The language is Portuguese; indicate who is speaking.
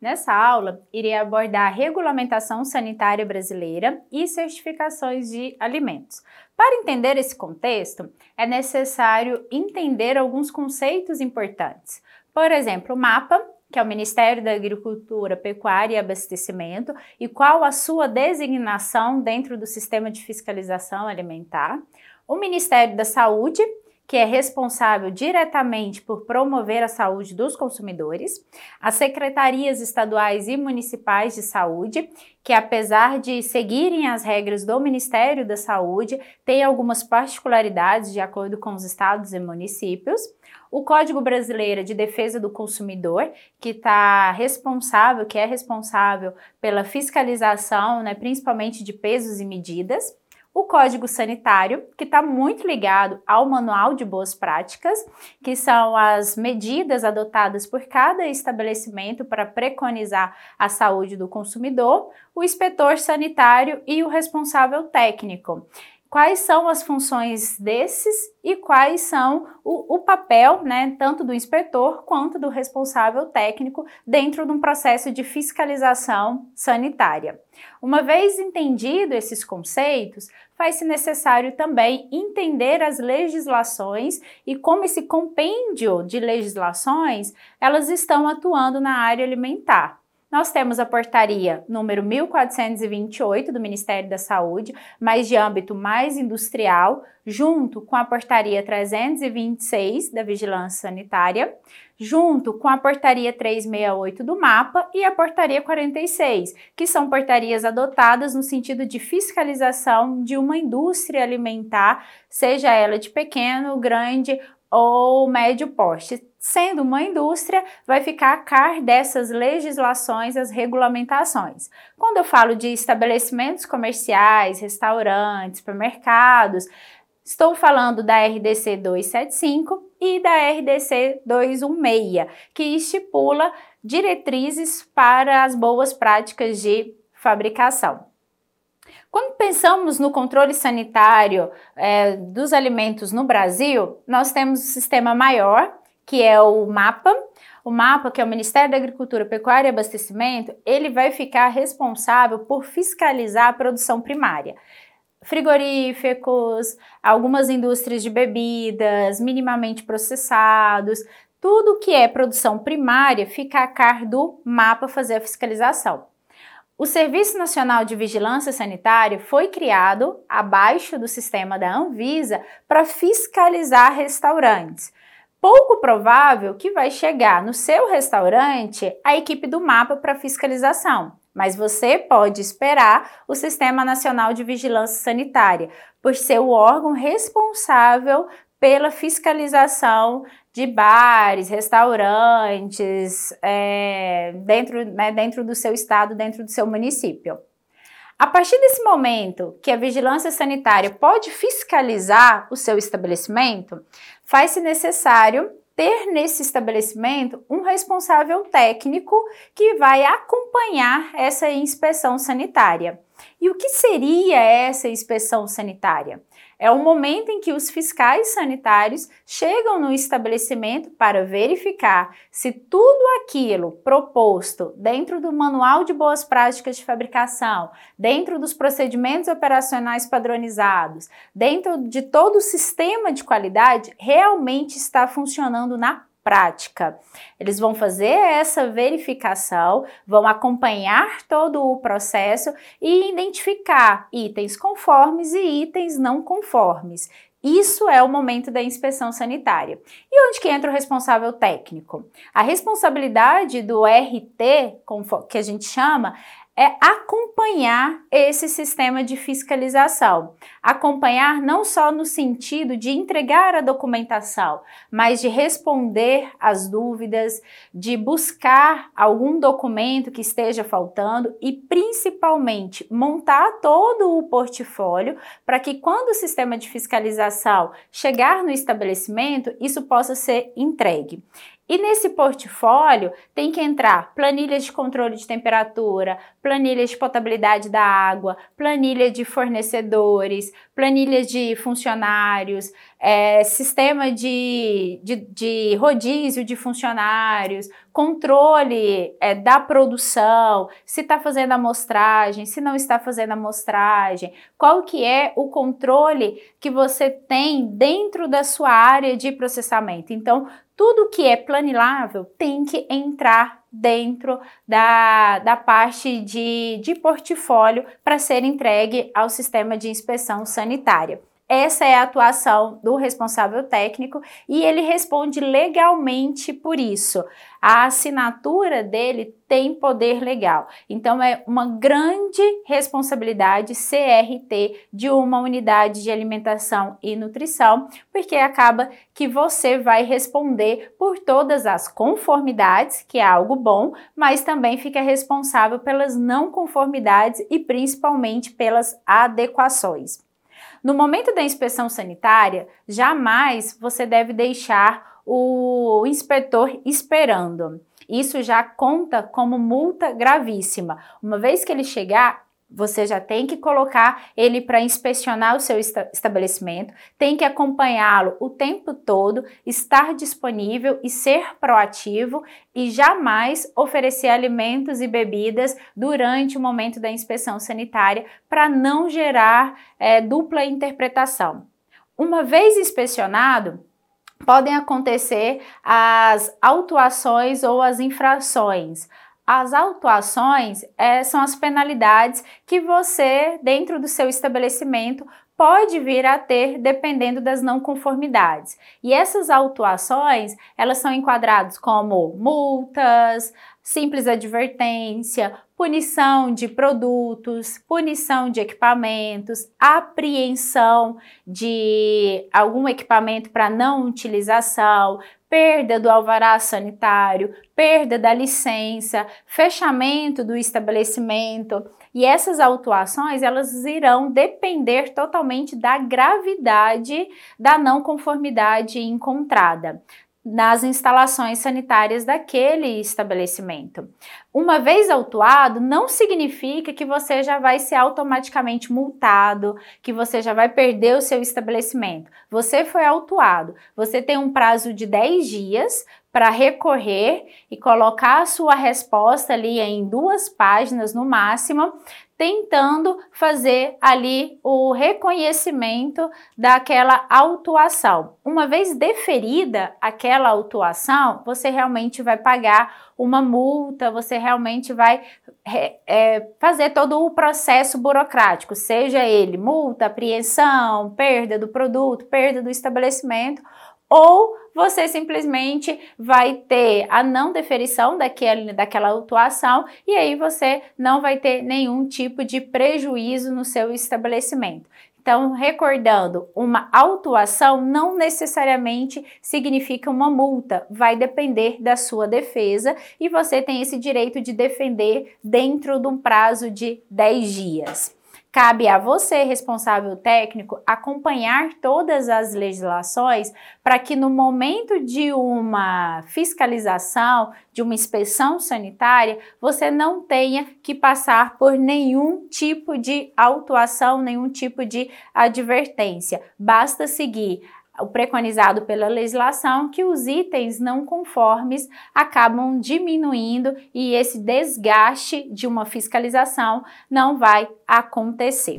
Speaker 1: Nessa aula, irei abordar a regulamentação sanitária brasileira e certificações de alimentos. Para entender esse contexto, é necessário entender alguns conceitos importantes. Por exemplo, o MAPA, que é o Ministério da Agricultura, Pecuária e Abastecimento, e qual a sua designação dentro do sistema de fiscalização alimentar. O Ministério da Saúde, que é responsável diretamente por promover a saúde dos consumidores, as secretarias estaduais e municipais de saúde, que apesar de seguirem as regras do Ministério da Saúde, têm algumas particularidades de acordo com os estados e municípios, o Código Brasileiro de Defesa do Consumidor, que está responsável, que é responsável pela fiscalização, né, principalmente de pesos e medidas, o Código Sanitário, que está muito ligado ao Manual de Boas Práticas, que são as medidas adotadas por cada estabelecimento para preconizar a saúde do consumidor, o inspetor sanitário e o responsável técnico quais são as funções desses e quais são o, o, papel, né, tanto do inspetor quanto do responsável técnico dentro de um processo de fiscalização sanitária. Uma vez entendido esses conceitos, faz-se necessário também entender as legislações e como esse compêndio de legislações elas estão atuando na área alimentar. Nós temos a portaria número 1428 do Ministério da Saúde, mas de âmbito mais industrial, junto com a portaria 326 da Vigilância Sanitária, junto com a portaria 368 do MAPA e a portaria 46, que são portarias adotadas no sentido de fiscalização de uma indústria alimentar, seja ela de pequeno, grande ou médio porte, sendo uma indústria, vai ficar a car dessas legislações, as regulamentações. Quando eu falo de estabelecimentos comerciais, restaurantes, supermercados, estou falando da RDC 275 e da RDC 216, que estipula diretrizes para as boas práticas de fabricação. Quando pensamos no controle sanitário é, dos alimentos no Brasil, nós temos um sistema maior, que é o MAPA. O MAPA, que é o Ministério da Agricultura, Pecuária e Abastecimento, ele vai ficar responsável por fiscalizar a produção primária frigoríficos, algumas indústrias de bebidas, minimamente processados, tudo que é produção primária fica a cargo do MAPA fazer a fiscalização. O Serviço Nacional de Vigilância Sanitária foi criado abaixo do sistema da Anvisa para fiscalizar restaurantes. Pouco provável que vai chegar no seu restaurante a equipe do mapa para fiscalização, mas você pode esperar o Sistema Nacional de Vigilância Sanitária, por ser o órgão responsável pela fiscalização de bares, restaurantes, é, dentro, né, dentro do seu estado, dentro do seu município. A partir desse momento que a vigilância sanitária pode fiscalizar o seu estabelecimento, faz-se necessário ter nesse estabelecimento um responsável técnico que vai acompanhar essa inspeção sanitária. E o que seria essa inspeção sanitária? É o momento em que os fiscais sanitários chegam no estabelecimento para verificar se tudo aquilo proposto dentro do Manual de Boas Práticas de Fabricação, dentro dos procedimentos operacionais padronizados, dentro de todo o sistema de qualidade, realmente está funcionando na prática. Eles vão fazer essa verificação, vão acompanhar todo o processo e identificar itens conformes e itens não conformes. Isso é o momento da inspeção sanitária. E onde que entra o responsável técnico? A responsabilidade do RT, que a gente chama, é acompanhar esse sistema de fiscalização. Acompanhar não só no sentido de entregar a documentação, mas de responder às dúvidas, de buscar algum documento que esteja faltando e principalmente montar todo o portfólio para que quando o sistema de fiscalização chegar no estabelecimento, isso possa ser entregue. E nesse portfólio tem que entrar planilhas de controle de temperatura, planilha de potabilidade da água, planilha de fornecedores, planilhas de funcionários, é, sistema de, de, de, rodízio de funcionários, controle é, da produção, se está fazendo amostragem, se não está fazendo amostragem, qual que é o controle que você tem dentro da sua área de processamento. Então, tudo que é planilável tem que entrar dentro da, da parte de, de portfólio para ser entregue ao sistema de inspeção sanitária. Essa é a atuação do responsável técnico e ele responde legalmente por isso. A assinatura dele tem poder legal. Então é uma grande responsabilidade CRT de uma unidade de alimentação e nutrição, porque acaba que você vai responder por todas as conformidades, que é algo bom, mas também fica responsável pelas não conformidades e principalmente pelas adequações. No momento da inspeção sanitária, jamais você deve deixar o inspetor esperando. Isso já conta como multa gravíssima. Uma vez que ele chegar, você já tem que colocar ele para inspecionar o seu estabelecimento, tem que acompanhá-lo o tempo todo, estar disponível e ser proativo e jamais oferecer alimentos e bebidas durante o momento da inspeção sanitária para não gerar é, dupla interpretação. Uma vez inspecionado, podem acontecer as autuações ou as infrações. As autuações é, são as penalidades que você, dentro do seu estabelecimento, pode vir a ter dependendo das não conformidades. E essas autuações, elas são enquadradas como multas, simples advertência, punição de produtos, punição de equipamentos, apreensão de algum equipamento para não utilização, perda do alvará sanitário, perda da licença, fechamento do estabelecimento. E essas autuações, elas irão depender totalmente da gravidade da não conformidade encontrada nas instalações sanitárias daquele estabelecimento. Uma vez autuado, não significa que você já vai ser automaticamente multado, que você já vai perder o seu estabelecimento. Você foi autuado, você tem um prazo de 10 dias para recorrer e colocar a sua resposta ali em duas páginas no máximo, tentando fazer ali o reconhecimento daquela autuação. Uma vez deferida aquela autuação, você realmente vai pagar uma multa, você realmente vai é, fazer todo o processo burocrático, seja ele multa, apreensão, perda do produto, perda do estabelecimento ou você simplesmente vai ter a não deferição daquele, daquela autuação e aí você não vai ter nenhum tipo de prejuízo no seu estabelecimento. Então, recordando, uma autuação não necessariamente significa uma multa, vai depender da sua defesa e você tem esse direito de defender dentro de um prazo de 10 dias. Cabe a você, responsável técnico, acompanhar todas as legislações para que no momento de uma fiscalização, de uma inspeção sanitária, você não tenha que passar por nenhum tipo de autuação, nenhum tipo de advertência. Basta seguir o preconizado pela legislação que os itens não conformes acabam diminuindo e esse desgaste de uma fiscalização não vai acontecer.